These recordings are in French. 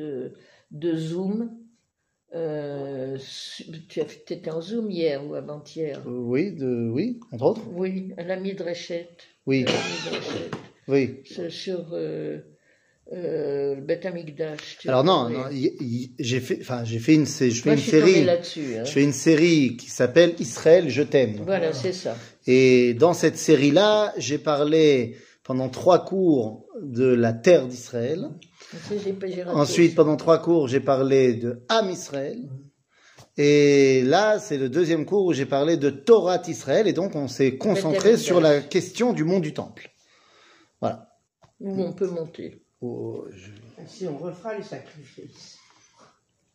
de, de Zoom. Euh, tu étais en Zoom hier ou avant-hier? Euh, oui, de, oui, entre autres. Oui, à la Midreshet. Oui, oui. Sur euh, euh, le Beth Alors non, non, j'ai fait, enfin, j'ai fait une, je fais Moi, une je série, hein. je fais une série qui s'appelle Israël, je t'aime. Voilà, c'est ça. Et dans cette série-là, j'ai parlé pendant trois cours de la terre d'Israël. Ensuite, pendant trois cours, j'ai parlé de Am Israël. Et là, c'est le deuxième cours où j'ai parlé de Torah Israël. Et donc, on s'est concentré sur la question du mont du Temple. Voilà. Où on peut monter. Oh, je- Si on refera les sacrifices.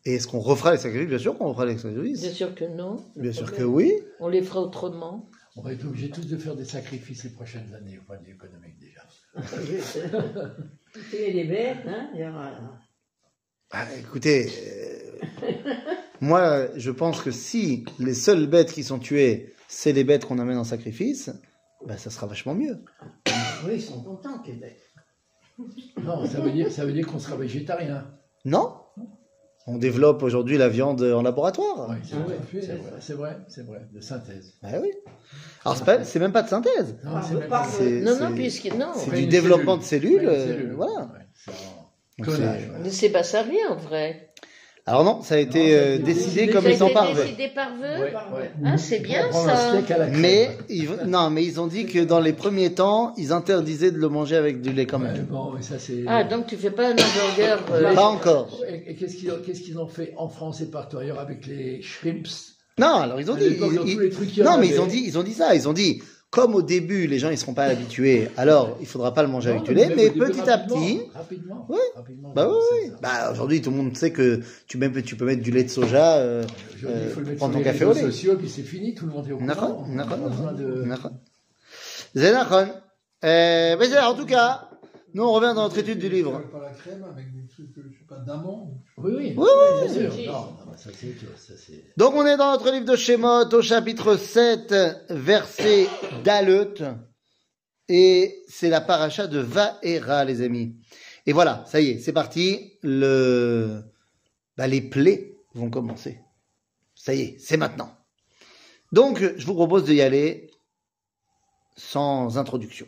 Et est-ce qu'on refera les sacrifices? Bien sûr qu'on refera les sacrifices. Bien sûr que non. Bien sûr que oui. On les fera autrement. On va être obligés tous de faire des sacrifices les prochaines années au point de vue économique déjà. Tuer les bêtes, hein, il y aura. Ah, écoutez, euh, moi, je pense que si les seules bêtes qui sont tuées, c'est les bêtes qu'on amène en sacrifice, bah, ça sera vachement mieux. Oui, ils sont contents, les bêtes. Non, ça veut dire, ça veut dire qu'on sera végétarien. Non On développe aujourd'hui la viande en laboratoire. Oui, c'est vrai, c'est vrai, c'est vrai, de synthèse. Bah oui. Alors, c'est pas- c'est même pas de synthèse. Non, c'est Non, non, puisque non. c'est du développement cellule. de cellules. Ouais, euh, voilà. Ouais, c'est en ouais. Mais c'est pas ça rien en vrai. Alors non, ça a été Non, ça a euh, été décidé comme ça a ils sont été parvés. décidé par vœu Ouais, ouais. Ah, c'est bien ça. Mais ils, non, mais ils ont dit que dans les premiers temps, ils interdisaient de le manger avec du lait quand Ouais, même. bon, mais ça c'est. Ah, donc tu fais pas un hamburger. euh, Pas encore. Et, et qu'est-ce qu'ils ont, qu'est-ce qu'ils ont fait en France et partout ailleurs avec les shrimps? Non, alors ils ont dit. ils- non, en mais ils ont dit, ils ont dit ça. Ils ont dit, comme au début, les gens ne seront pas habitués, alors il ne faudra pas le manger avec du lait, mais petit à petit. Rapidement. Oui. Rapidement, bah oui. Bah, aujourd'hui, tout le monde sait que tu, tu peux mettre du lait de soja, euh, euh ton café au lait. c'est fini, tout le monde est au courant. D'accord, d'accord. Euh, en tout cas, nous on revient dans notre étude du livre. Pas la crème avec des trucs, je sais pas, d'amande. Oui, oui, Oui, bien sûr. Non, ça ça. Donc on est dans notre livre de Shemot au chapitre 7, verset Dalet. Et c'est la paracha de Vaera, les amis. Et voilà, ça y est, c'est parti. Le... Bah, les plaies vont commencer. Ça y est, c'est maintenant. Donc, je vous propose d'y aller sans introduction.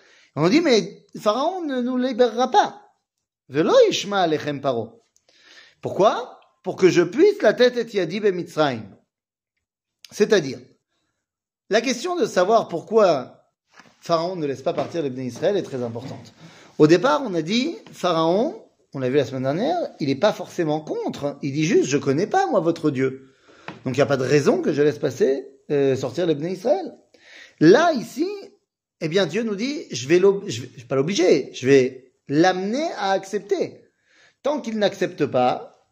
On dit, mais Pharaon ne nous libérera pas. Velo yishma alechem paro. Pourquoi? Pour que je puisse la tête et yadi Mitzrayim. C'est-à-dire, la question de savoir pourquoi Pharaon ne laisse pas partir les Israël est très importante. Au départ, on a dit, Pharaon, on l'a vu la semaine dernière, il n'est pas forcément contre. Il dit juste, je connais pas, moi, votre Dieu. Donc, il n'y a pas de raison que je laisse passer, euh, sortir les Israël. Là, ici, eh bien, Dieu nous dit, je vais, l'ob- je vais je vais pas l'obliger, je vais l'amener à accepter. Tant qu'il n'accepte pas,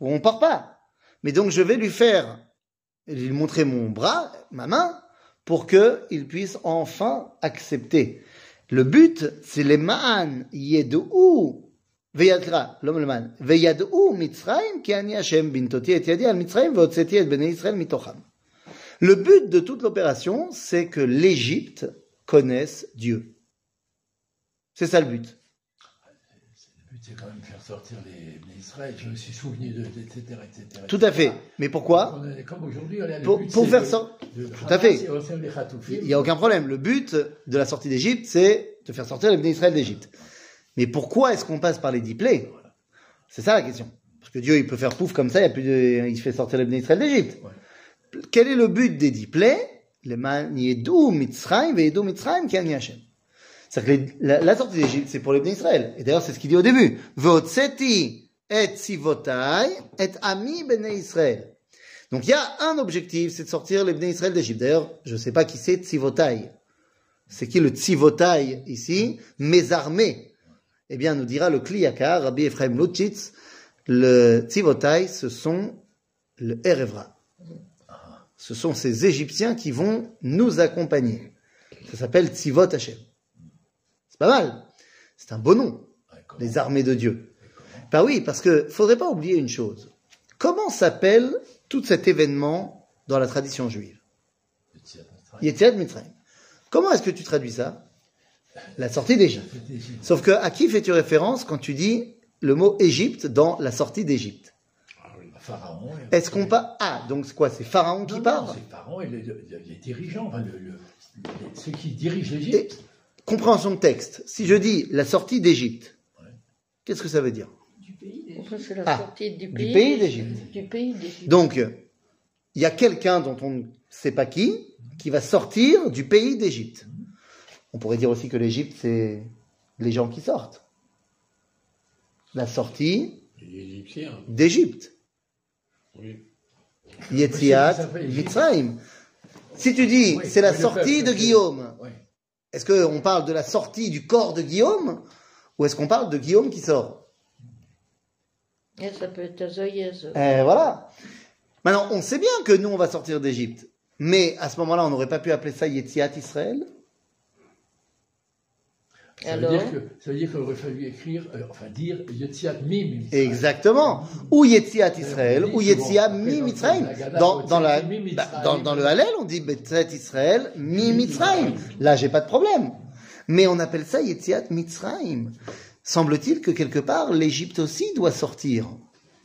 on part pas. Mais donc, je vais lui faire, lui montrer mon bras, ma main, pour que il puisse enfin accepter. Le but, c'est les ma'an yedou וידרה, לא מלמד, וידעו מצרים כי אני השם בנתותי את ידי על מצרים והוצאתי את בני ישראל מתוכם. Le but de toute l'opération, c'est que l'Égypte connaisse Dieu. C'est ça le but. Le but c'est quand même faire sortir les, les Israël, je me suis souvenu de, etc., etc. Tout à fait. Mais pourquoi est- Comme aujourd'hui, on est- le Pour, but, pour c'est faire ça. de Tout à fait. Il n'y a aucun problème. Le but de la sortie d'Égypte, c'est de faire sortir les Israël d'Égypte. Mais pourquoi est-ce qu'on passe par les dix plaies? C'est ça la question. Parce que Dieu, il peut faire pouf comme ça, il, y a plus de- il fait sortir les Israël d'Égypte. Quel est le but des dix plaies? Mitzrayim ve'yedou mitzrayim ki ani Hashem. C'est-à-dire que les- la, sortie d'Égypte, c'est pour les Bnei Israël. Et d'ailleurs, c'est ce qu'il dit au début. Ve'otseti et sivotai et ami Bnei Israël. Donc il y a un objectif, c'est de sortir les Bnei Israël d'Égypte. D'ailleurs, je ne sais pas qui c'est Tzivotai. C'est qui le Tzivotai ici? Mes armées. Eh bien, nous dira le Kliyakar, Rabbi Ephraim Lutchitz, Le Tzivotai, ce sont le Erevra. Ce sont ces Égyptiens qui vont nous accompagner. Ça s'appelle Tzivot Hashem. C'est pas mal. C'est un beau nom, les armées de Dieu. Bah oui, parce que faudrait pas oublier une chose. Comment s'appelle tout cet événement dans la tradition juive? Le Tziat Mitzrayim. Comment est-ce que tu traduis ça? La sortie d'Égypte. Sauf que à qui fais-tu référence quand tu dis le mot Égypte dans la sortie d'Égypte? Pharaon. et- Est-ce qu'on parle Ah, donc c'est quoi C'est Pharaon qui Non, non, parle C'est Pharaon et les, les- les dirigeants, enfin, le- le- les- ceux qui dirigent l'Égypte. compréhension de texte. Si je dis la sortie d'Égypte, Ouais. qu'est-ce que ça veut dire? Du pays Pourquoi c'est la Ah, sortie du du pays, pays d'Égypte. Du pays d'Égypte. Donc, il y a quelqu'un dont on ne sait pas qui, qui va sortir du pays d'Égypte. On pourrait dire aussi que l'Égypte, c'est les gens qui sortent. La sortie Les Égyptiens, d'Égypte. Oui. Yetziat. Mitzrayim. Si tu dis, Oui, c'est la sortie peuple, de. Guillaume, est-ce qu'on parle de la sortie du corps de Guillaume ou est-ce qu'on parle de Guillaume qui sort? Et ça peut être Azoyez. Eh, Voilà. Maintenant, on sait bien que nous, on va sortir d'Égypte. Mais à ce moment-là, on n'aurait pas pu appeler ça Yetziat Israël Ça veut dire que ça veut dire qu'il aurait fallu écrire, euh, enfin dire Yetziat Mim. Exactement. Ou Yetziat Israël, ou Yetziat après, mi dans- la le Hallel, on dit Yetziat Israël mi Mitzrayim. Là, j'ai pas de problème. Mais on appelle ça Yetziat Mitzrayim. Semble-t-il que quelque part, l'Égypte aussi doit sortir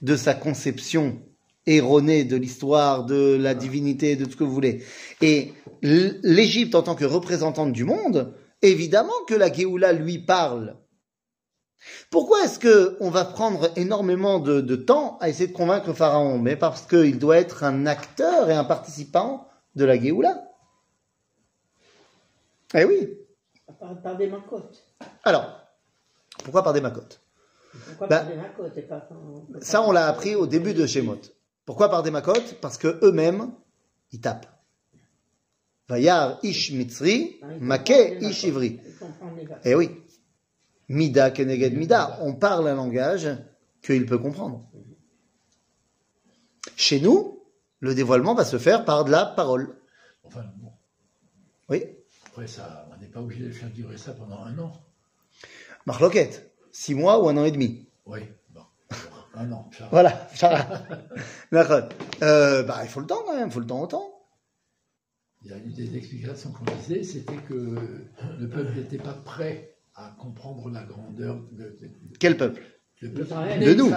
de sa conception erronée de l'histoire, de la divinité, de tout ce que vous voulez. Et l'Égypte, en tant que représentante du monde, évidemment que la Géoula lui parle. Pourquoi est-ce que on va prendre énormément de, de temps à essayer de convaincre Pharaon? Mais parce qu'il doit être un acteur et un participant de la Géoula. Eh oui. Par, par des macotes. Alors, pourquoi par des macotes Pourquoi Bah, par des macotes et pas par... Ça, on l'a appris au début de Shemot. Pourquoi par des macotes Parce que eux-mêmes, ils tapent. Vayar ish mitzri, les ish ivri. Eh oui. Mida keneged mida. On parle un langage qu'il peut comprendre. Chez nous, le dévoilement va se faire par de la parole. Enfin, bon, Oui. après ça, on n'est pas obligé de faire durer ça pendant un an. Marloquette. Six mois ou un an et demi. Oui, bon, un an. Voilà. Sarah. Euh, bah, il faut le temps quand même. Il faut le temps au temps. Il y a une des explications qu'on disait, c'était que le peuple n'était pas prêt à comprendre la grandeur de, de- Quel peuple? Le peuple. De nous.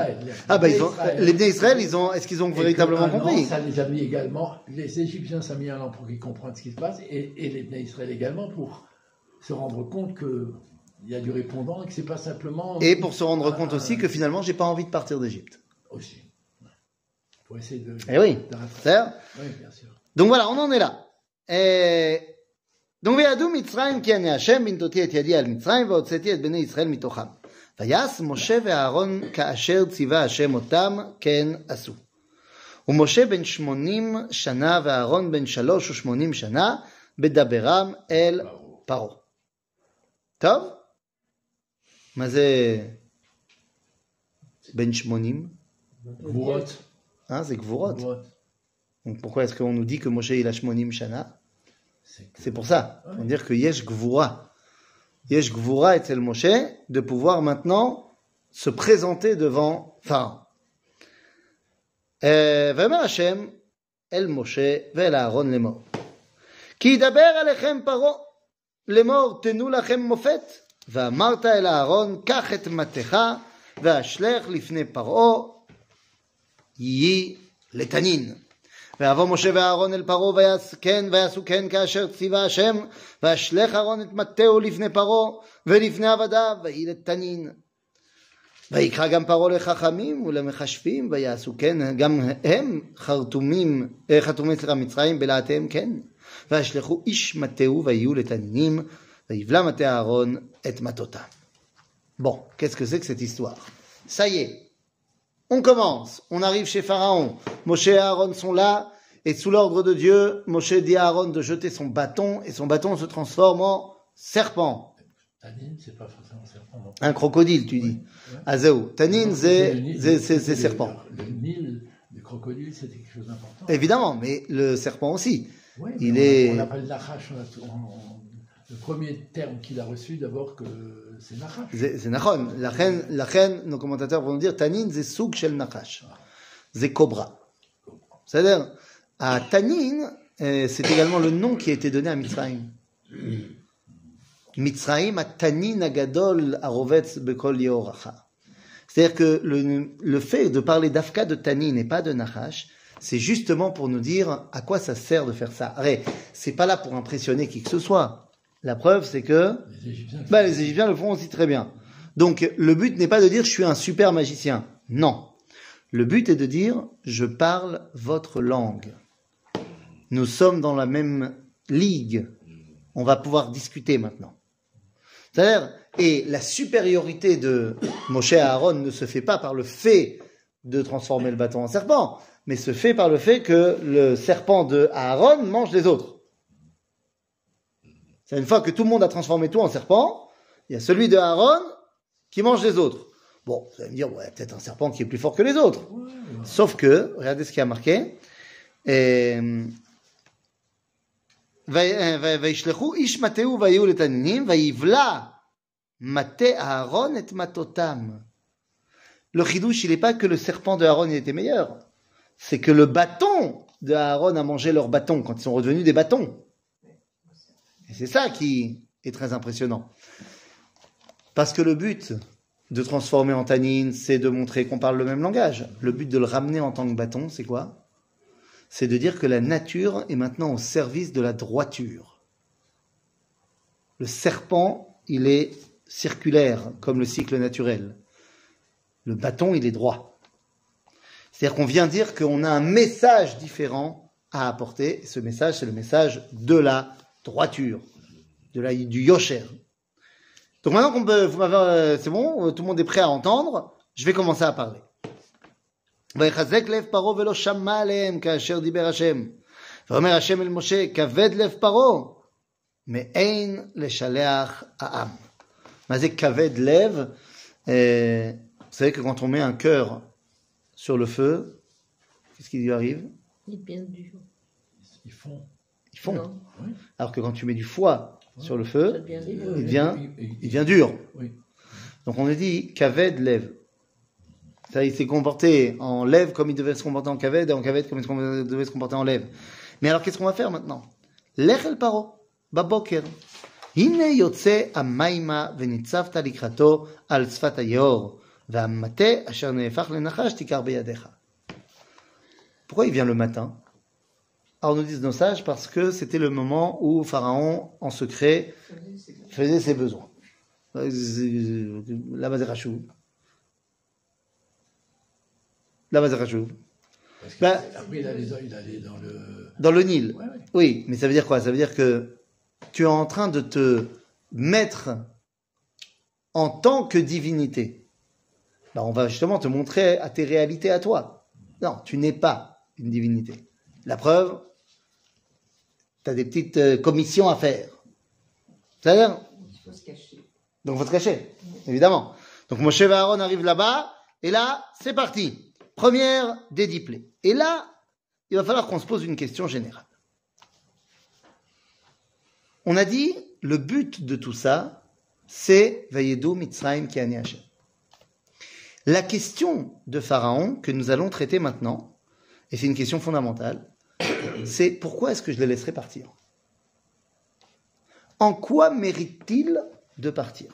Ah bah ils ont, les Bnei Israël, ils ont, est-ce qu'ils ont Et que véritablement un an, compris? Ça les a mis également, les Égyptiens, ça a mis un an pour qu'ils comprennent ce qui se passe, et, et les Bnei Israël également pour se rendre compte que il y a du répondant et que c'est pas simplement. Et pour se rendre compte aussi que finalement, j'ai pas envie de partir d'Égypte. Aussi. Pour essayer de. Eh oui. de Oui, bien sûr. Donc voilà, on en est là. Et... donc וידעו מצרים כי אני השם בנתותי את ידי על מצרים והוצאתי את בני ישראל מתוכם. ויעש משה ואהרון כאשר ציווה השם אותם כן עשו. ומשה בן שמונים שנה ואהרון בן שלוש ושמונים שנה בדברם אל פרעה. טוב? מה זה בן שמונים? Gvurot. Hein, c'est גבורות. Pourquoi est-ce qu'on nous dit que Moshe il a Shmonim Shana C'est que- C'est pour ça. On dire que Yesh Gvura. Yesh Gvura est le Moshe de pouvoir maintenant se présenter devant Pharaon. Euh, ויאמר השם אל משה ואל אהרון לאמור. כי ידבר עליכם פרעה לאמור תנו לכם מופת. ואמרת אל אהרון קח את מטך ואשלך לפני פרעה יהי לתנין. ויבוא משה ואהרון אל פרעה ויעש כן ויעשו כן כאשר ציווה השם וישלך אהרון את מטהו לפני פרעה ולפני עבדיו ויהי לתנין. ויקרא גם פרעה לחכמים ולמכשפים ויעשו כן גם הם חרטומים אה, חתומי סליחה מצרים בלהטיהם כן וישלחו איש מטהו ויהיו לתנינים ויבלע מטה אהרון את מטותם. Bon, qu'est-ce que c'est que cette histoire Ça y est, On commence, on arrive chez Pharaon. Moshe et Aaron sont là, et sous l'ordre de Dieu, Moshe dit à Aaron de jeter son bâton, et son bâton se transforme en serpent. Tanine, c'est pas forcément serpent. non. Un crocodile, tu dis. Ouais. Azeo. Tanin, Le c'est serpent. Le, le Nil, le crocodile, c'était quelque chose d'important. Évidemment, mais le serpent aussi. Ouais, il est- On, appelle on- on- le premier terme qu'il a reçu, d'abord, que c'est Nachash. C'est Nachon. La reine, nos commentateurs vont nous dire Tanin, c'est souk shel Nachash. C'est cobra. C'est-à-dire, à Tanin, euh, c'est également le nom qui a été donné à Mitzrayim. Mitzrayim a Tanin agadol arovetz bekol yehoracha. C'est-à-dire que le, le fait de parler d'Afka de Tanin et pas de Nachash, c'est justement pour nous dire à quoi ça sert de faire ça. Arrête, c'est pas là pour impressionner qui que ce soit. La preuve, c'est que Les Égyptiens. bah, les Égyptiens le font aussi très bien. Donc, le but n'est pas de dire je suis un super magicien. Non. Le but est de dire je parle votre langue. Nous sommes dans la même ligue. On va pouvoir discuter maintenant. C'est-à-dire, et la supériorité de Moshe à Aaron ne se fait pas par le fait de transformer le bâton en serpent, mais se fait par le fait que le serpent de Aaron mange les autres. C'est une fois que tout le monde a transformé tout en serpent, il y a celui de Aaron qui mange les autres. Bon, vous allez me dire, ouais, peut-être un serpent qui est plus fort que les autres. Ouais, ouais. Sauf que, regardez ce qui a marqué. euh, וישלחו איש מטהו ויהיו לתנינים, ויבלע מטה אהרון את מטותם. Le chidouche, il n'est pas que le serpent de Aaron il était meilleur. C'est que le bâton de Aaron a mangé leur bâton quand ils sont redevenus des bâtons. Et c'est ça qui est très impressionnant. Parce que le but de transformer en tanine, c'est de montrer qu'on parle le même langage. Le but de le ramener en tant que bâton, c'est quoi? C'est de dire que la nature est maintenant au service de la droiture. Le serpent, il est circulaire, comme le cycle naturel. Le bâton, il est droit. C'est-à-dire qu'on vient dire qu'on a un message différent à apporter. Ce message, c'est le message de la droiture, de la, du yosher. Donc maintenant qu'on peut, vous m'avez, euh, c'est bon, euh, tout le monde est prêt à entendre, je vais commencer à parler. ויחזק לב פרעה ולא שמע עליהם כאשר דיבר השם. ואומר השם אל משה, כבד לב פרעה, מאין לשלח העם. מה זה כבד לב? Euh, Vous savez que quand on met un cœur sur le feu, qu'est-ce qui lui arrive Il est bien dur. Ils font. Ils font. Non, Alors que quand tu mets du foie sur le ça feu, devient il dur. devient, Il- il devient dur. Oui. Donc on a dit Kaved lève. Ça, il s'est comporté en lève comme il devait se comporter en Kaved et en Kaved comme il devait se comporter en lève. Mais alors qu'est-ce qu'on va faire maintenant Lech el paro, baboker. הנה יוצא המימה וניצבת לקראתו על שפת היאור, והמטה אשר נהפך לנחש תיקח בידיך. Pourquoi il vient le matin Alors nous disent nos sages parce que c'était le moment où Pharaon, en secret, faisait ses besoins. La Mazerachou. La Mazerachou. Parce que Bah- après, il allait, dans, il allait dans le. Dans le Nil. Ouais, ouais. Oui, mais ça veut dire quoi? Ça veut dire que tu es en train de te mettre en tant que divinité. Bah, on va justement te montrer à tes réalités à toi. Non, tu n'es pas une divinité. La preuve, tu as des petites euh, commissions à faire. C'est-à-dire Il faut se cacher. Donc faut se cacher, évidemment. Donc Moshe et Aaron arrivent là-bas, et là, c'est parti. Première plaies. Et là, il va falloir qu'on se pose une question générale. On a dit, le but de tout ça, c'est Vayedou Mitzrayim ki ani Hashem. La question de Pharaon que nous allons traiter maintenant, et c'est une question fondamentale, c'est pourquoi est-ce que je les laisserai partir? En quoi mérite-t-il de partir?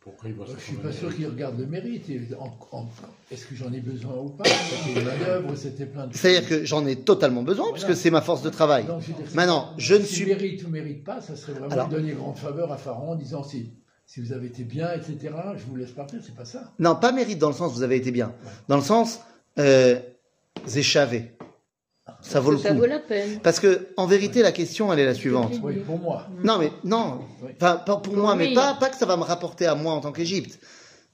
Pourquoi il Je suis pas sûr qu'il regarde le mérite. Et en- en- Est-ce que j'en ai besoin ou pas? C'était une manœuvre, c'était plein de choses. C'est-à-dire que j'en ai totalement besoin, puisque c'est ma force de travail. Donc, Maintenant, je ne si suis- mérite ou mérite pas, ça serait vraiment Alors- donner grande faveur à Pharaon en disant si, si vous avez été bien, etc., je vous laisse partir, c'est pas ça. Non, pas mérite dans le sens vous avez été bien. Dans le sens, euh, zéchavé. Ça vaut le Ça coup. vaut la peine. Parce que, en vérité, la question, elle est la suivante. Oui, pour moi. Non, mais, non. Oui. Enfin, pas pour moi, mais pas, pas que ça va me rapporter à moi en tant qu'Égypte.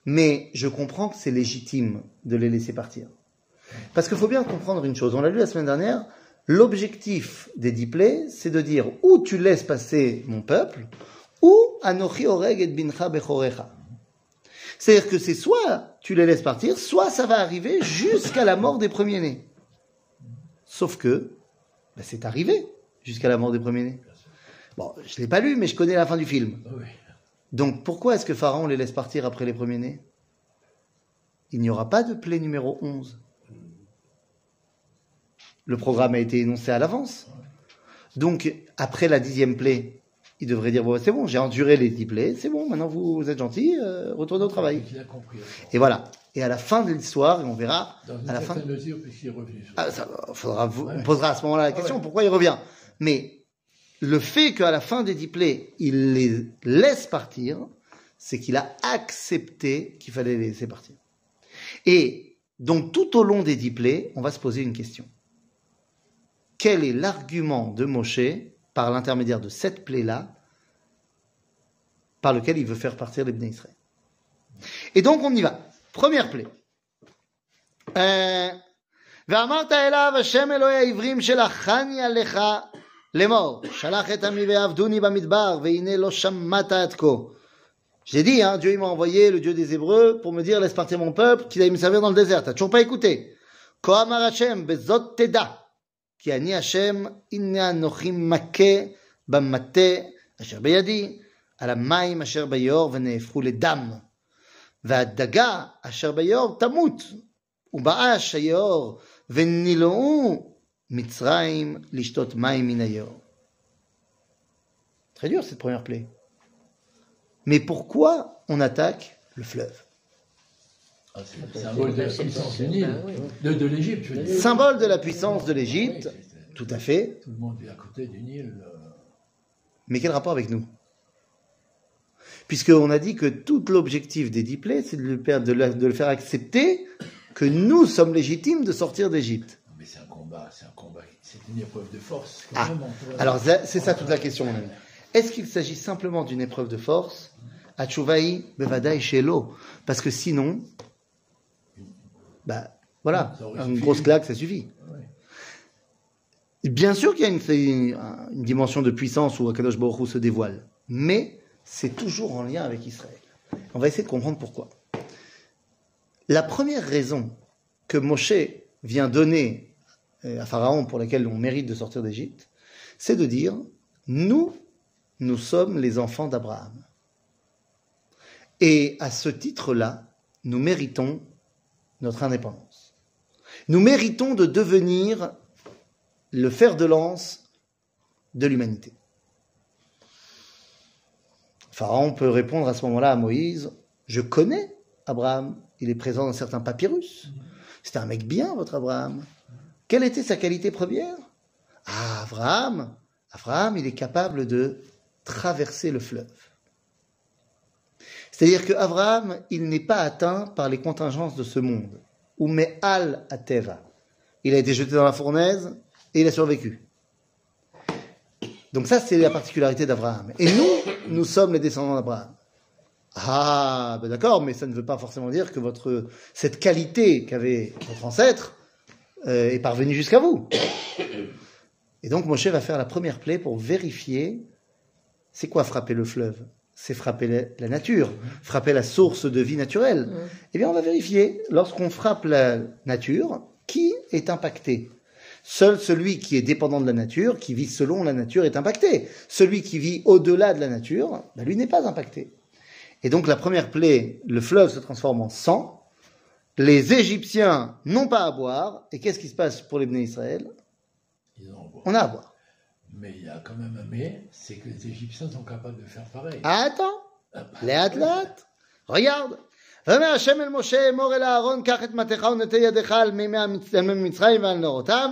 Mais je comprends que c'est légitime de les laisser partir. Parce qu'il faut bien comprendre une chose. On l'a lu la semaine dernière. L'objectif des dix plaies, c'est de dire ou tu laisses passer mon peuple, ou Anochi Oreg et Bincha Bechorecha. C'est-à-dire que c'est soit tu les laisses partir, soit ça va arriver jusqu'à la mort des premiers-nés. Sauf que ben, c'est arrivé jusqu'à la mort des premiers-nés. Bon, je l'ai pas lu, mais je connais la fin du film. Oui. Donc pourquoi est-ce que Pharaon les laisse partir après les premiers-nés? Il n'y aura pas de plaie numéro 11. Le programme a été énoncé à l'avance. Donc après la dixième plaie, il devrait dire, bon, c'est bon, j'ai enduré les dix plaies, c'est bon, maintenant vous, vous êtes gentil, euh, retournez au travail. Et voilà. Et à la fin de l'histoire, et on verra, Dans à la fin, mesure, sur ah, ça, faudra, vous- Ouais. on posera à ce moment-là la question, Ouais. pourquoi il revient. Mais le fait qu'à la fin des dix plaies, il les laisse partir, c'est qu'il a accepté qu'il fallait les laisser partir. Et donc tout au long des dix plaies, on va se poser une question. Quel est l'argument de Moshe, par l'intermédiaire de cette plaie-là, par lequel il veut faire partir les Israël? Et donc on y va. Première plaie. Euh, ואמרת אליו השם אלוהי העברים שלחני עליך לאמור שלח את עמי ועבדוני במדבר והנה לא שמעת עד כה. J'ai dit, hein, Dieu il m'a envoyé, le Dieu des Hébreux, pour me dire laisse partir mon peuple, qu'il aille me servir dans le désert. T'as toujours pas écouté. כה אמר השם בזאת תדע כי אני השם הנה אנוכי מכה במטה אשר בידי על המים אשר ביאור ונהפכו לדם. והדגה אשר ביאור תמות ובאש היאור ונילאו מצרים לשתות מים מן היאור. Très dur cette première plaie. Mais pourquoi on attaque le fleuve Ah, c'est le symbole de la puissance du Nil, Ah, oui. de, de l'Égypte, je veux dire. Symbole de la puissance de l'Égypte, Oui, c'est- tout à fait. Tout le monde est à côté du Nil. euh, Mais quel rapport avec nous Puisqu'on a dit que tout l'objectif des dix plaies, c'est de, le- de le faire accepter que nous sommes légitimes de sortir d'Égypte. Mais c'est un combat, c'est un combat, c'est une épreuve de force. Ah, même, Alors c'est ça toute la question, mon ami. Est-ce qu'il s'agit simplement d'une épreuve de force? Achouvaï, Bevadaï, Shelo. Parce que sinon, bah voilà, une suffi. grosse claque, ça suffit. Ouais. Bien sûr qu'il y a une, dimension de puissance où Akadosh Baruch Hu se dévoile, mais c'est toujours en lien avec Israël. On va essayer de comprendre pourquoi. La première raison que Moshe vient donner euh, à Pharaon pour laquelle on mérite de sortir d'Égypte, c'est de dire nous, nous sommes les enfants d'Abraham. Et à ce titre-là, nous méritons notre indépendance. Nous méritons de devenir le fer de lance de l'humanité. Pharaon peut répondre à ce moment-là à Moïse, je connais Abraham, il est présent dans certains papyrus. C'était un mec bien, votre Abraham. Quelle était sa qualité première? Ah, Abraham, Abraham, il est capable de traverser le fleuve. C'est-à-dire que Abraham, il n'est pas atteint par les contingences de ce monde. Ou al ateva. Il a été jeté dans la fournaise et il a survécu. Donc ça, c'est la particularité d'Abraham. Et nous, nous sommes les descendants d'Abraham. Ah, ben d'accord, mais ça ne veut pas forcément dire que votre cette qualité qu'avait votre ancêtre euh, est parvenue jusqu'à vous. Et donc Moshe va faire la première plaie pour vérifier c'est quoi frapper le fleuve C'est frapper la, la nature, frapper la source de vie naturelle. Eh bien, on va vérifier, lorsqu'on frappe la nature, qui est impacté Seul celui qui est dépendant de la nature, qui vit selon la nature, est impacté. Celui qui vit au-delà de la nature, ben, lui n'est pas impacté. Et donc la première plaie, le fleuve se transforme en sang. Les Égyptiens n'ont pas à boire. Et qu'est-ce qui se passe pour les Bnei Israël Ils ont beau. On a à boire. Mais il y a quand même un mais, c'est que les Égyptiens sont capables de faire pareil. Attends, לאט לאט, regarde. ויאמר השם אל משה אמור אל אהרון קח את מטך ונטה ידך על מי המצ- על מי מצרים ועל נאורותם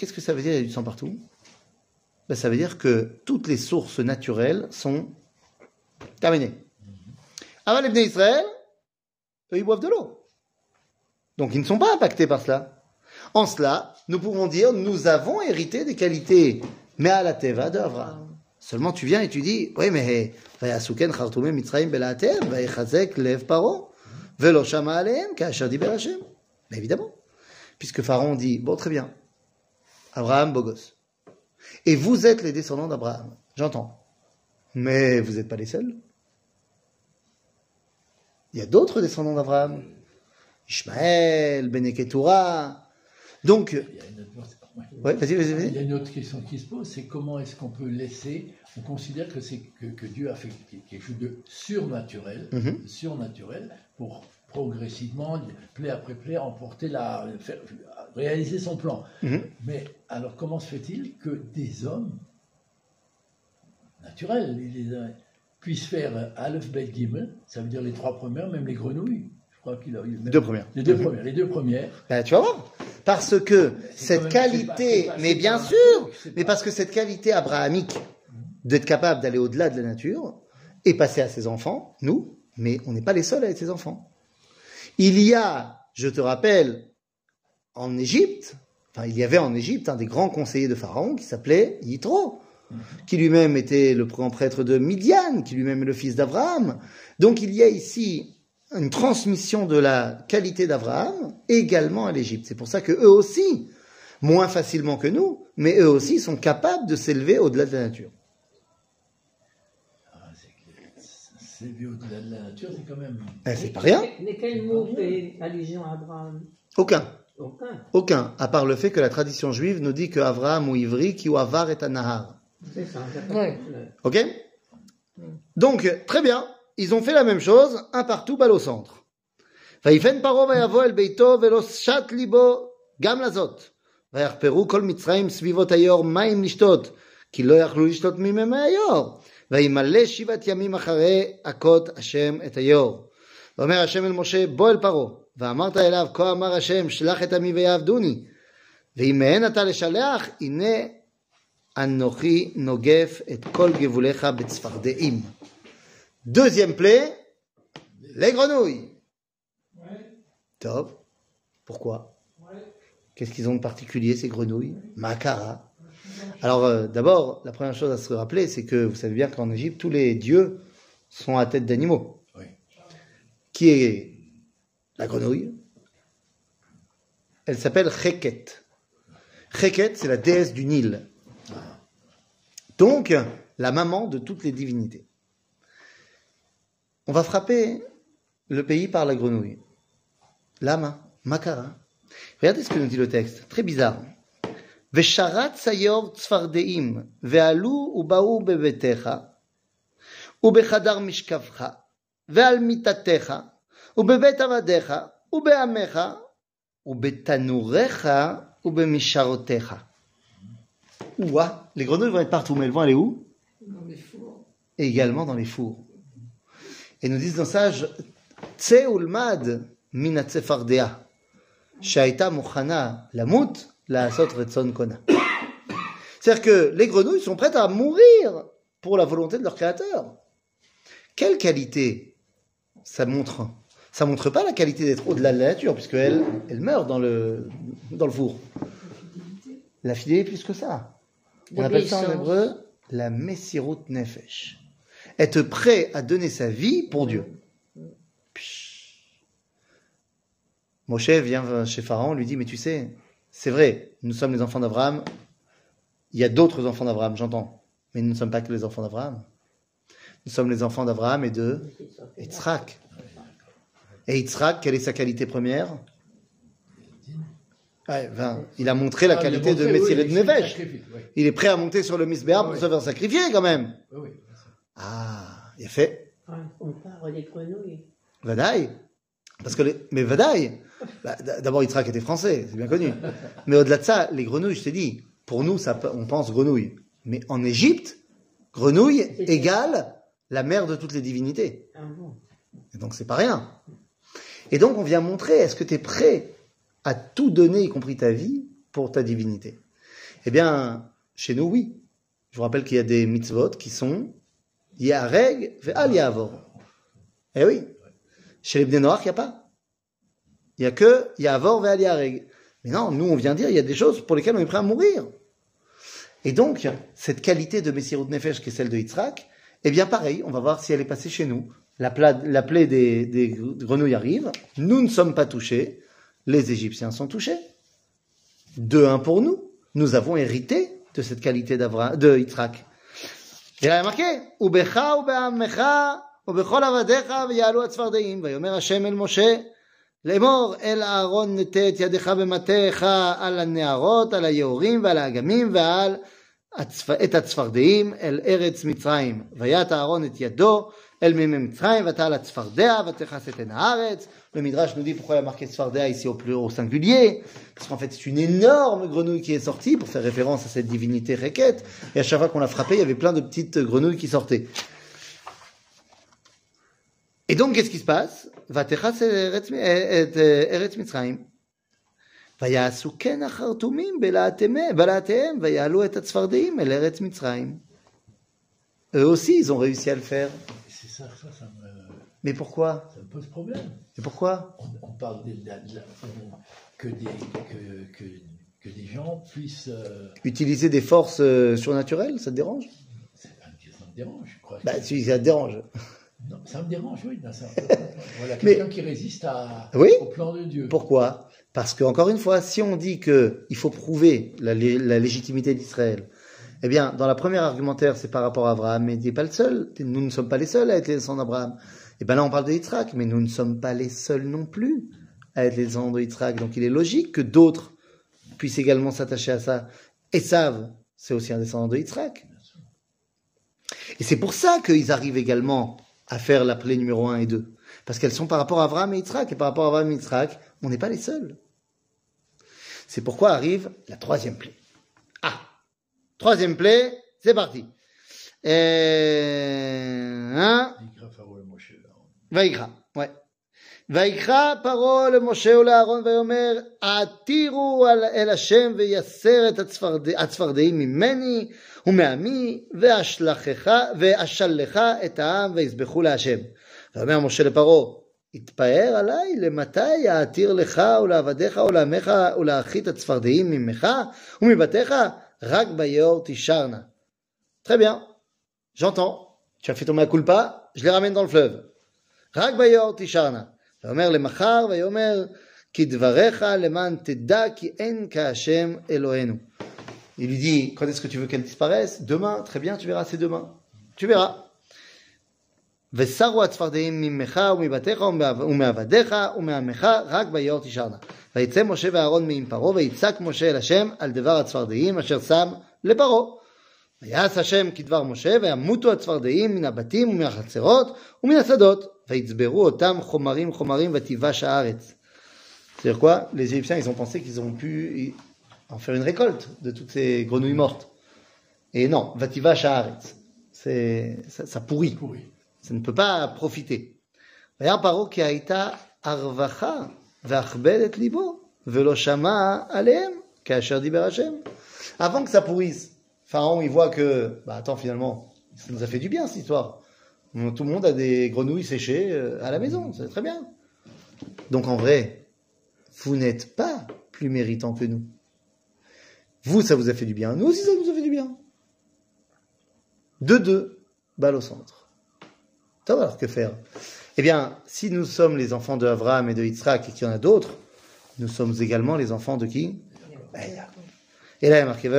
Qu'est-ce que ça veut dire, il y a du sang partout? Ben, Ça veut dire que toutes les sources naturelles sont terminées. Avant les Israël, eux, ils boivent de l'eau. Donc, ils ne sont pas impactés par cela. En cela, nous pouvons dire, nous avons hérité des qualités, mais à la teva d'Avram. Seulement, tu viens et tu dis, oui, mais, mais évidemment. Puisque Pharaon dit, bon, très bien, Abraham, beau gosse. Et vous êtes les descendants d'Abraham. J'entends. Mais vous n'êtes pas les seuls. Il y a d'autres descendants d'Abraham. Ishmaël, Beneketura. Donc, Il y a une autre, ouais. vas-y, vas-y, Il y a une autre question qui se pose, c'est comment est-ce qu'on peut laisser, on considère que, c'est, que, que Dieu a fait quelque chose de surnaturel, Mhm. surnaturel, pour progressivement, plaie après plaie, emporter la, réaliser son plan. Mhm. Mais alors comment se fait-il que des hommes naturels les- puissent faire Aleph, Bet, Gimel, ça veut dire les trois premières, même les grenouilles, je crois qu'il a eu Deux premières. Les deux premières, les deux premières. Ben, tu vas voir. Parce que cette qualité, pas- c'est pas- mais bien pas sûr, mais parce que cette qualité abrahamique d'être capable d'aller au-delà de la nature est passée à ses enfants, nous, mais on n'est pas les seuls à être ses enfants. Il y a, je te rappelle, en Égypte, enfin, il y avait en Égypte un des grands conseillers de Pharaon qui s'appelait Yitro, qui lui-même était le grand prêtre de Midian, qui lui-même est le fils d'Abraham. Donc il y a ici une transmission de la qualité d'Abraham également à l'Égypte. C'est pour ça que eux aussi, moins facilement que nous, mais eux aussi sont capables de s'élever au-delà de la nature. Ah, s'élever au-delà de la nature, c'est quand même. Eh, c'est pas rien. Mais quel mot fait allusion à Abraham? Aucun. Aucun. Aucun. À part le fait que la tradition juive nous dit que Abraham ou Ivri, qui ou Avar est un Nahar. C'est ça. j'ai Ouais. pas compris. Ok Donc, très bien. Ils ont fait la même chose, un partout, balle au centre. ויפן פרעה ויבוא אל ביתו ולא שט ליבו גם לזאת. ויחפרו כל מצרים סביבות היאור מים לשתות, כי לא יכלו לשתות ממי היאור. וימלא שבעת ימים אחרי הכות השם את היאור. ואומר השם אל משה בוא אל פרעה, ואמרת אליו כה אמר השם שלח את עמי ויעבדוני. ואם מהן אתה לשלח, הנה אנוכי נוגף את כל גבוליך בצפרדעים. Deuxième plaie, les grenouilles. Top. Pourquoi Qu'est-ce qu'ils ont de particulier, ces grenouilles Makara. Alors, euh, d'abord, la première chose à se rappeler, c'est que vous savez bien qu'en Égypte, tous les dieux sont à tête d'animaux. Oui. Qui est la grenouille Elle s'appelle Cheket. Cheket, c'est la déesse du Nil. Donc, la maman de toutes les divinités. On va frapper le pays par la grenouille. Lama, Makara. Regardez ce que nous dit le texte. Très bizarre. ושרת ציור צפרדעים, ועלו ובאו בביתך, ובחדר משכבך, ועל מיטתך, ובבית עבדיך, ובעמך, ובתנוריך, ובמשרותיך. Ouah, les grenouilles vont être partout, mais elles vont aller où Dans les fours. Et également dans les fours. Et nous disent dans sage, Tse ulmad min tsefardea, shaita muchana lamut la asot retson kona. C'est-à-dire que les grenouilles sont prêtes à mourir pour la volonté de leur créateur. Quelle qualité ça montre Ça montre pas la qualité d'être au-delà de la nature, puisque elle, elle meurt dans le, dans le four. La fidélité plus que ça. On appelle ça en hébreu la messirut nefesh. Être prêt à donner sa vie pour Dieu. Moshe vient chez Pharaon, lui dit, mais tu sais, c'est vrai, nous sommes les enfants d'Abraham, il y a d'autres enfants d'Abraham, j'entends, mais nous ne sommes pas que les enfants d'Abraham. Nous sommes les enfants d'Abraham et de Yitzhak. Et Yitzhak, quelle est sa qualité première Ouais, ben, Il a montré la Ah, qualité de Messire de Nevesh. Il est prêt à monter sur le misbéar pour se faire sacrifier quand même. Ah, il a fait. Ah, on parle des grenouilles. Vadaï. Parce que les... Mais Vadaï, bah, d'abord Yitzhak était français, c'est bien connu. Mais au-delà de ça, les grenouilles, je t'ai dit, pour nous, ça, on pense grenouille. Mais en Égypte, grenouille égale la mère de toutes les divinités. Ah Et donc c'est pas rien. Et donc on vient montrer, est-ce que tu es prêt à tout donner, y compris ta vie, pour ta divinité? Eh bien, chez nous, oui. Je vous rappelle qu'il y a des mitzvot qui sont Yareg ve'al Yavor. Eh oui. Chez les Bnei Noach, il n'y a pas. Il n'y a que Yavor ve'al Yareg. Mais non, nous, on vient dire, il y a des choses pour lesquelles on est prêt à mourir. Et donc, cette qualité de Messirut Nefesh qui est celle de Yitzhak, eh bien, pareil, on va voir si elle est passée chez nous La, pla- la plaie des, des grenouilles arrive. Nous ne sommes pas touchés. Les Égyptiens sont touchés. De un pour nous. Nous avons hérité de cette qualité d'Avra- de Yitzhak. Et là, il y a marqué, Ubecha ubeamecha ubechol avadecha ויעלו הצפרדעים, ויאמר השם אל משה, לאמור אל אהרון נטה את ידך במטך על הנערות, על היהורים ועל האגמים ועל הצפ... את הצפרדעים אל ארץ מצרים. ויית אהרון את ידו אל מימי מצרים, ואתה על הצפרדע, ותכס את עין הארץ. Le Midrash nous dit pourquoi il y a marqué Sfardea ici au, plus, au singulier. Parce qu'en fait, c'est une énorme grenouille qui est sortie pour faire référence à cette divinité Reket. Et à chaque fois qu'on l'a frappée, il y avait plein de petites grenouilles qui sortaient. Et donc, qu'est-ce qui se passe ותכס ארץ- את ארץ מצרים. ויעשו כן החרטומים בלהטמי- בלהטיהם, ויעלו את הצפרדעים אל ארץ מצרים. Eux aussi, ils ont réussi à le faire. C'est ça, ça, ça me, Mais pourquoi ça me pose problème. Et pourquoi On, on parle de, de que, des, que, que, que des gens puissent. euh, Utiliser des forces euh, surnaturelles, ça te dérange? Ça me dérange, je crois. Bah, si ça te dérange. Non, ça me dérange, oui. ça- voilà, Mais- quelqu'un qui résiste à, Oui. au plan de Dieu. Pourquoi? Parce que, encore une fois, si on dit que il faut prouver la légitimité d'Israël, eh bien, dans la première argumentaire, c'est par rapport à Abraham, mais il n'est pas le seul. Nous ne sommes pas les seuls à être les descendants d'Abraham. Et bien là, on parle de mais nous ne sommes pas les seuls non plus à être les descendants de. Donc il est logique que d'autres puissent également s'attacher à ça. Et savent, c'est aussi un descendant de. Et c'est pour ça qu'ils arrivent également à faire la plaie numéro 1 et 2. Parce qu'elles sont par rapport à Abraham et Yitzhak. Et par rapport à Abraham et Yitzhak, on n'est pas les seuls. C'est pourquoi arrive la troisième plaie. Troisième plaie, c'est parti. Euh, hein. ויקרא. ויקרא פרעה למשה ולאהרון ויאמר עתירו אל השם ויסר את הצפרד- הצפרדעים ממני ומעמי ואשלך את העם ויזבחו להשם. ואומר משה לפרעה התפאר עלי למתי יעתיר לך ולעבדיך ולעמך ולהרחית הצפרדעים ממך ומבתיך רק ביאור תישרנה. Très bien, j'entends. Tu as fait tomber un culpa, je les ramène dans le fleuve. רק ביאור תישרנה. ואומר למחר, ויאמר כי דבריך למען תדע כי אין כהשם אלוהינו. Il lui dit, quand est-ce que tu veux qu'elle disparaisse Demain, très bien, tu verras, c'est demain. Tu verras. ושרו הצפרדעים ממך ומבתיך ומעב- ומעבדיך ומעמך רק ביאור תשרנה. ויצא משה ואהרון מעם פרעה ויצעק משה אל השם על דבר הצפרדעים אשר שם לפרעה. ויעש השם כדבר משה, וימותו הצפרדעים מן הבתים ומן החצרות ומן השדות, ויצברו אותם חומרים חומרים ותיבש הארץ. C'est-à-dire quoi Les Égyptiens, ils ont pensé qu'ils ont pu en faire une récolte de toutes ces grenouilles mortes. Et non, vativash haaretz. C'est, ça, ça pourrit. Pourri. Ça ne peut pas profiter. Avant que ça pourrisse, Pharaon, il voit que, bah attends, finalement, ça nous a fait du bien, cette histoire. Tout le monde a des grenouilles séchées euh, à la maison, c'est très bien. Donc en vrai, vous n'êtes pas plus méritant que nous. Vous, ça vous a fait du bien. Nous aussi, ça nous a fait du bien. De deux, balle au centre. Alors que faire? Eh bien, si nous sommes les enfants de Avraham et de Yitzhak et qu'il y en a d'autres, nous sommes également les enfants de qui? Eh, et là, il est marqué et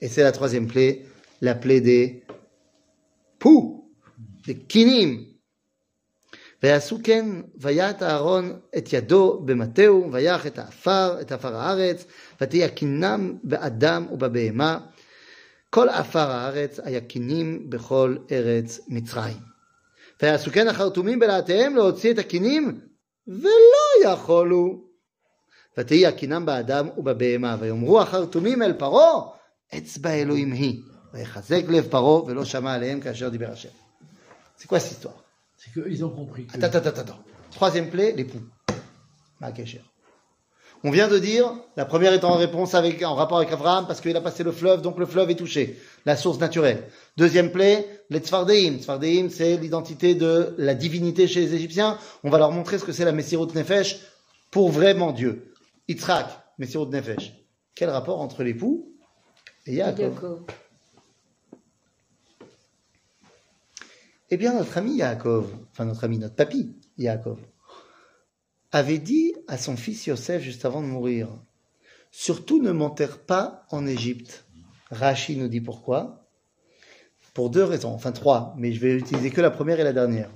Et c'est la troisième plaie, la plaie des Pou, des Kinim, ויעשו כן, ויית אהרון את ידו במטהו, ויח את העפר, את עפר הארץ, ותהיה קינם באדם ובבהמה. כל עפר הארץ היה קינים בכל ארץ מצרים. ויעשו כן החרטומים בלהטיהם להוציא את הקינים, ולא יכולו. ותהי הקינם באדם ובבהמה, ויאמרו החרטומים אל פרעה, אצבע אלוהים היא. ויחזק לב פרעה ולא שמע עליהם כאשר דיבר השם. Quoi cette histoire C'est qu'ils ont compris que Attends, attends, attends, attends. Troisième plaie, les poux. Ma Kesher. On vient de dire, la première est en réponse avec, en rapport avec Abraham, parce qu'il a passé le fleuve, donc le fleuve est touché, la source naturelle. Deuxième plaie, les Tzfardeim. Tzfardeim, c'est l'identité de la divinité chez les Égyptiens. On va leur montrer ce que c'est la Messirut Nefesh pour vraiment Dieu. Yitzhak, Messirut Nefesh. Quel rapport entre l'époux et Yaakov Eh bien, notre ami Yaakov, enfin notre ami, notre papy Yaakov, avait dit à son fils Yosef juste avant de mourir, surtout ne m'enterre pas en Égypte. Rachi nous dit pourquoi. Pour deux raisons, enfin trois, mais je vais utiliser que la première et la dernière.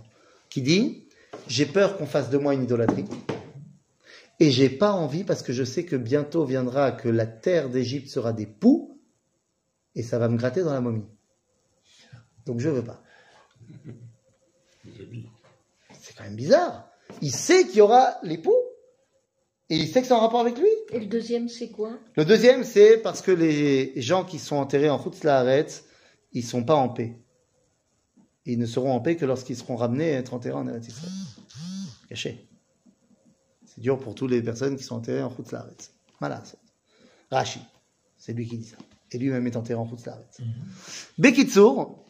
Qui dit, j'ai peur qu'on fasse de moi une idolâtrie. Et j'ai pas envie parce que je sais que bientôt viendra que la terre d'Égypte sera des poux et ça va me gratter dans la momie. Donc je veux pas. C'est quand même bizarre. Il sait qu'il y aura l'époux. Et il sait que c'est en rapport avec lui. Et le deuxième, c'est quoi? Le deuxième, c'est parce que les gens qui sont enterrés en Chutz Laaretz, ils sont pas en paix. Ils ne seront en paix que lorsqu'ils seront ramenés à être enterrés en Eretz Israël. Caché. C'est dur pour toutes les personnes qui sont enterrées en Chutz Laaretz. Voilà. c'est- Rashi. C'est lui qui dit ça. Et lui-même est enterré en Chutz Laaretz. Bekitsour,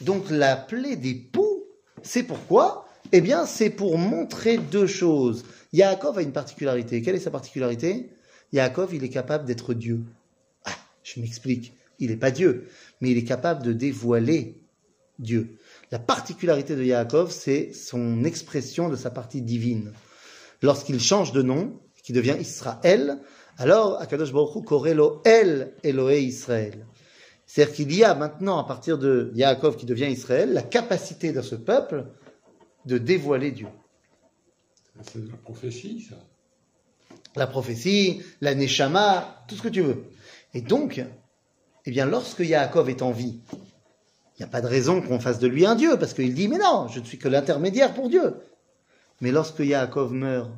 donc la plaie des poux, c'est pourquoi? Eh bien, c'est pour montrer deux choses. Yaakov a une particularité. Quelle est sa particularité? Yaakov, il est capable d'être Dieu. Ah, je m'explique. Il n'est pas Dieu, mais il est capable de dévoiler Dieu. La particularité de Yaakov, c'est son expression de sa partie divine. Lorsqu'il change de nom, qui devient Israël, alors Akadosh Baruch Hu korelo El Eloé Israël. C'est-à-dire qu'il y a maintenant, à partir de Yaakov qui devient Israël, la capacité de ce peuple de dévoiler Dieu. C'est de la prophétie, ça. La prophétie, la neshama, tout ce que tu veux. Et donc, eh bien, lorsque Yaakov est en vie, il n'y a pas de raison qu'on fasse de lui un Dieu, parce qu'il dit, mais non, je ne suis que l'intermédiaire pour Dieu. Mais lorsque Yaakov meurt,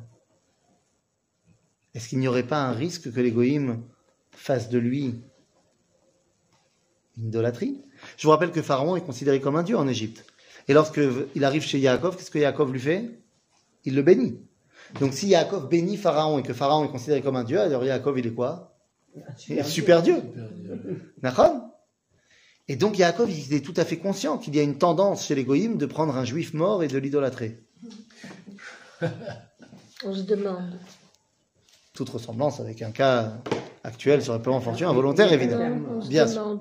est-ce qu'il n'y aurait pas un risque que les goïms fassent de lui idolâtrie Je vous rappelle que Pharaon est considéré comme un dieu en Égypte. Et lorsqu'il arrive chez Yaakov, qu'est-ce que Yaakov lui fait? Il le bénit. Donc si Yaakov bénit Pharaon et que Pharaon est considéré comme un dieu, alors Yaakov il est quoi? Est super dieu. D'accord? Et donc Yaakov il est tout à fait conscient qu'il y a une tendance chez les goïms de prendre un juif mort et de l'idolâtrer. On se demande. Toute ressemblance avec un cas actuel sur le plan fortune involontaire évidemment. Bien sûr.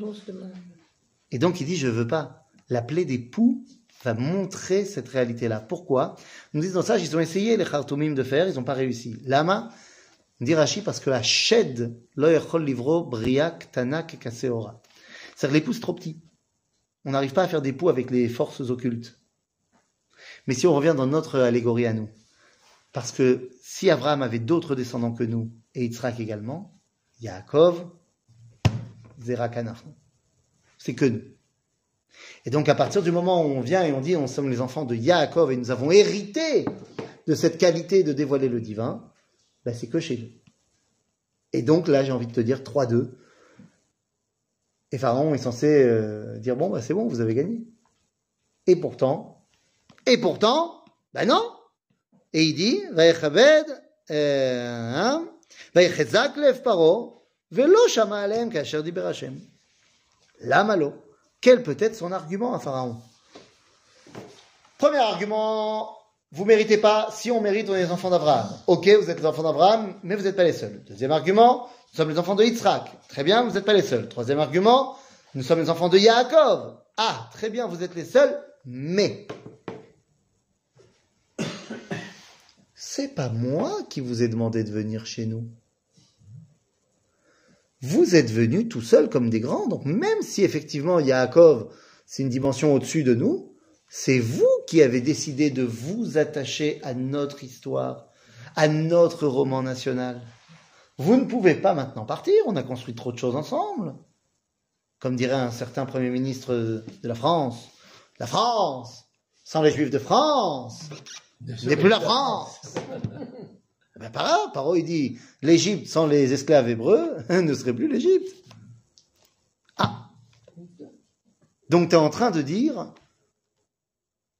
Et donc il dit je veux pas. La plaie des poux va montrer cette réalité-là. Pourquoi? Nous disons ça, ils ont essayé les Khartoumim de faire, ils n'ont pas réussi. Lama dit Rashi parce que la shed lo yachol livro briak tanak kaseora. C'est-à-dire que l'époux c'est trop petit. On n'arrive pas à faire des poux avec les forces occultes. Mais si on revient dans notre allégorie à nous, parce que si Abraham avait d'autres descendants que nous, et Yitzhak également, Yaakov, Zerakanach. C'est que nous. Et donc, à partir du moment où on vient et on dit, on sommes les enfants de Yaakov et nous avons hérité de cette qualité de dévoiler le divin, ben c'est que chez nous. Et donc, là, j'ai envie de te dire 3-2. Et Pharaon est censé euh, dire, bon, bah, c'est bon, vous avez gagné. Et pourtant, et pourtant, ben non. Et il dit, Vaïchabed, euh, hein, Quel peut être son argument à Pharaon Premier argument, vous méritez pas, si on mérite, on est les enfants d'Abraham. Ok, vous êtes les enfants d'Abraham, mais vous n'êtes pas les seuls. Deuxième argument, nous sommes les enfants de Yitzhak. Très bien, vous n'êtes pas les seuls. Troisième argument, nous sommes les enfants de Yaakov. Ah, très bien, vous êtes les seuls, mais c'est pas moi qui vous ai demandé de venir chez nous. Vous êtes venus tout seuls comme des grands, donc même si effectivement Yaakov, c'est une dimension au-dessus de nous, c'est vous qui avez décidé de vous attacher à notre histoire, à notre roman national. Vous ne pouvez pas maintenant partir, on a construit trop de choses ensemble. Comme dirait un certain Premier ministre de la France, la France, sans les Juifs de France, n'est plus la France. Eh ben, Paro, Paro, il dit, l'Égypte sans les esclaves hébreux ne serait plus l'Égypte. Ah. Donc tu es en train de dire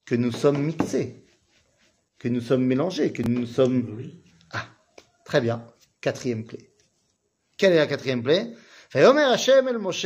que nous sommes mixés, que nous sommes mélangés, que nous sommes... Ah, très bien. Quatrième clé. Quelle est la quatrième clé? Fait Hashem el Moshe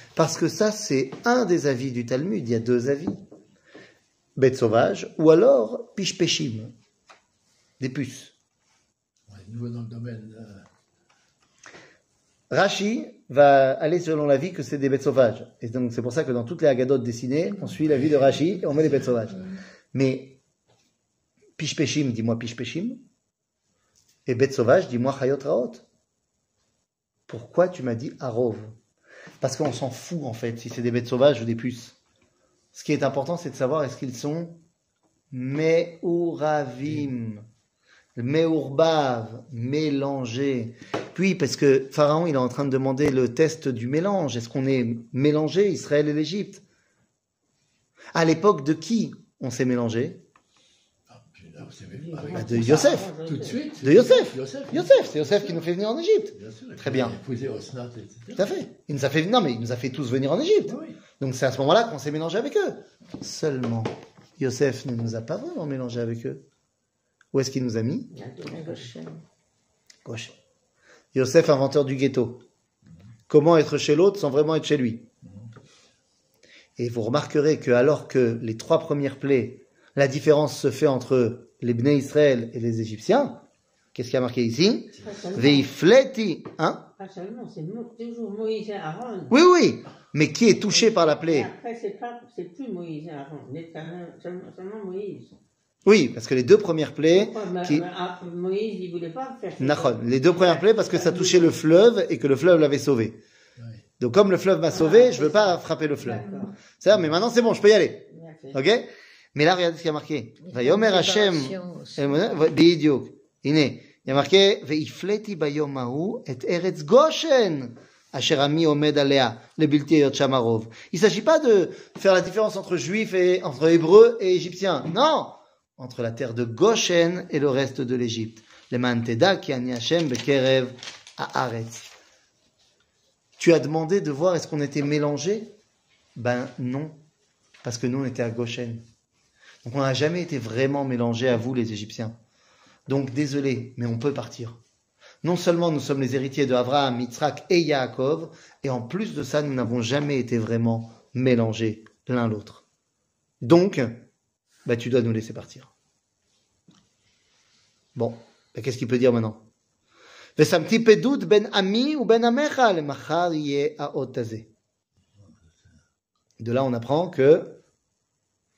Parce que ça, c'est un des avis du Talmud. Il y a deux avis. Bêtes sauvages ou alors pishpeshim. Des puces. ouais, nouveau dans le domaine. euh, Rashi va aller selon l'avis que c'est des bêtes sauvages. Et donc, c'est pour ça que dans toutes les agadotes dessinées, on suit l'avis de Rashi et on met les bêtes sauvages. Mais pishpeshim, dis-moi pishpeshim. Et bêtes sauvages, dis-moi chayot raot. Pourquoi tu m'as dit arov? Parce qu'on s'en fout, en fait, si c'est des bêtes sauvages ou des puces. Ce qui est important, c'est de savoir est-ce qu'ils sont me'uravim, me'urbav, mélangés. Puis, parce que Pharaon, il est en train de demander le test du mélange. Est-ce qu'on est mélangé, Israël et l'Égypte? À l'époque de qui on s'est mélangé? Ah, avec- Bah, De Yosef. Tout de suite. De Yosef. C'est Yosef qui nous fait venir en Égypte. Bien sûr. Très bien. Épousé Osnat, etc. Tout à fait. Il nous a fait, non, mais il nous a fait tous venir en Égypte. Oui. Donc c'est à ce moment-là qu'on s'est mélangé avec eux. Seulement, Yosef ne nous a pas vraiment mélangé avec eux. Où est-ce qu'il nous a mis? Gauche. Yosef, inventeur du ghetto. Comment être chez l'autre sans vraiment être chez lui? Et vous remarquerez que alors que les trois premières plaies, la différence se fait entre les Bnei Israël et les Égyptiens, qu'est-ce qui a marqué ici Veifleti, hein pas seulement, c'est toujours Moïse et Aaron. Oui, oui, mais qui est touché par la plaie après, c'est plus Moïse et Aaron, l'éternel, seulement, Moïse. Oui, parce que les deux premières plaies, Pourquoi qui- ah, Moïse, il voulait pas faire ça. Nachon, les deux premières plaies parce que ça touchait le fleuve et que le fleuve l'avait sauvé. Donc comme le fleuve m'a sauvé, je veux pas frapper le fleuve. Ça, mais maintenant c'est bon, je peux y aller. Ok? Mais là, regardez ce qu'il y a marqué. Hashem. Il y a marqué, Veifleti bayom et eretz goshen. Asher ami omed Il s'agit pas de faire la différence entre juifs et, entre hébreux et égyptiens. Non! Entre la terre de Goshen et le reste de l'Égypte. Le ki ani Hashem bekerev. Tu as demandé de voir est-ce qu'on était mélangés? Ben non. Parce que nous, on était à Goshen. Donc on n'a jamais été vraiment mélangés à vous, les Égyptiens. Donc désolé, mais on peut partir. Non seulement nous sommes les héritiers de Abraham, Yitzhak et Yaakov, et en plus de ça, nous n'avons jamais été vraiment mélangés l'un l'autre. Donc, bah, tu dois nous laisser partir. Bon, bah, qu'est-ce qu'il peut dire maintenant? Ben ben de là, on apprend que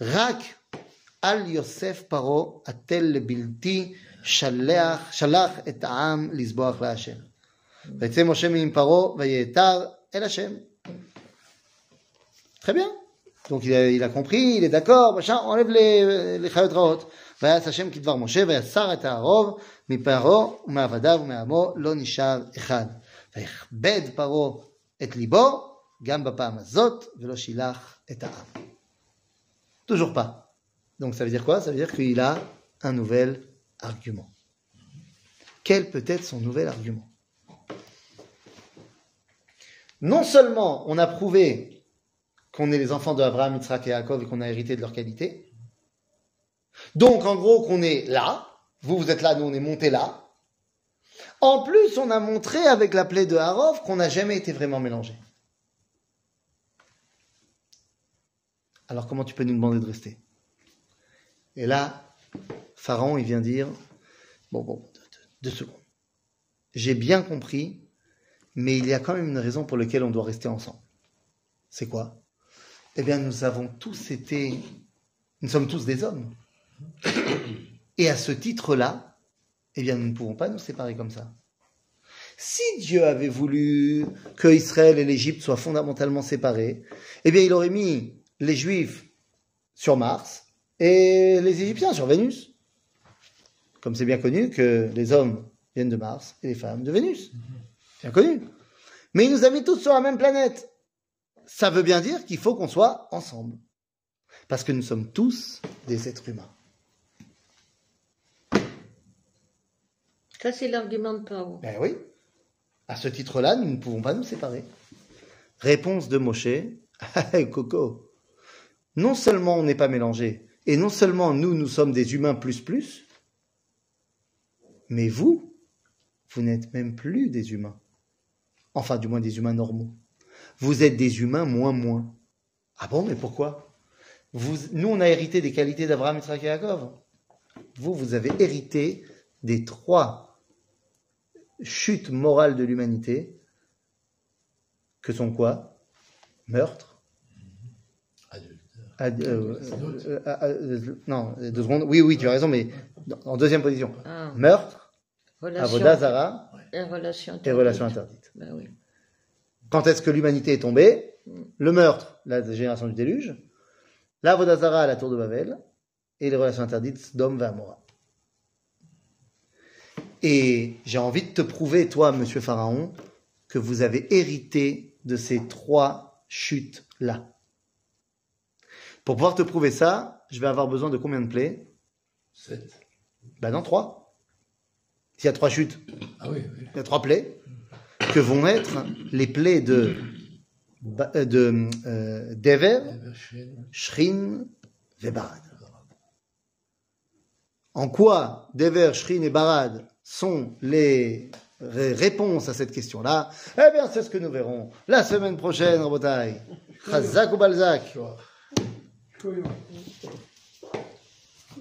רק על יוסף פרעה התל לבלתי שלח, שלח את העם לזבוח להשם. ויצא משה מעם פרעה ויעתר אל השם. Très bien. Donc il a, il a compris, il est d'accord, machin, enlève les, les חיות רעות. ויעש השם כדבר משה, ויסר את הערוב מפרעה ומעבדיו ומעמו, לא נשאר אחד. ויכבד פרעה את ליבו, גם בפעם הזאת, ולא שילח את העם. Toujours pas. Donc ça veut dire quoi? Ça veut dire qu'il a un nouvel argument. Quel peut être son nouvel argument? Non seulement on a prouvé qu'on est les enfants de Abraham, Yitzhak et Yaakov et qu'on a hérité de leur qualité, donc en gros qu'on est là, vous vous êtes là, nous on est monté là. En plus, on a montré avec la plaie de Harov qu'on n'a jamais été vraiment mélangé. Alors comment tu peux nous demander de rester? Et là, Pharaon, il vient dire, bon, bon, deux, secondes. J'ai bien compris, mais il y a quand même une raison pour laquelle on doit rester ensemble. C'est quoi? Eh bien, nous avons tous été, nous sommes tous des hommes. Et à ce titre-là, eh bien, nous ne pouvons pas nous séparer comme ça. Si Dieu avait voulu que Israël et l'Égypte soient fondamentalement séparés, eh bien, il aurait mis les Juifs sur Mars et les Égyptiens sur Vénus. Comme c'est bien connu que les hommes viennent de Mars et les femmes de Vénus. Bien connu. Mais il nous a mis tous sur la même planète. Ça veut bien dire qu'il faut qu'on soit ensemble. Parce que nous sommes tous des êtres humains. Ça, c'est l'argument de Paro. Ben oui. À ce titre-là, nous ne pouvons pas nous séparer. Réponse de Moshe. Coco. Non seulement on n'est pas mélangés, et non seulement nous, nous sommes des humains plus plus, mais vous, vous n'êtes même plus des humains. Enfin, du moins des humains normaux. Vous êtes des humains moins moins. Ah bon, mais pourquoi? Nous, on a hérité des qualités d'Abraham, et Yaakov. Vous, vous avez hérité des trois chute morale de l'humanité, que sont quoi? Meurtre Ad- euh, euh, euh, euh, Non, deux secondes. Oui, oui, tu as raison, mais en deuxième position. Ah, Meurtre, Avodazara et relation et interdite. relation interdite. Ben oui. Quand est-ce que l'humanité est tombée? Le meurtre, la génération du déluge. L'Avodazara à la tour de Babel. Et les relations interdites, Sdom Amora. Et j'ai envie de te prouver, toi, monsieur Pharaon, que vous avez hérité de ces trois chutes-là. Pour pouvoir te prouver ça, je vais avoir besoin de combien de plaies Sept. Ben non, trois. S'il y a trois chutes, Ah oui, oui. il y a trois plaies que vont être les plaies de, euh, de euh, Dever. Shrin et Barad. En quoi Dever, Shrin et Barad sont les ré- réponses à cette question-là? Eh bien, c'est ce que nous verrons la semaine prochaine, Rabotai. Chazak ou Balzac? 对呀、啊。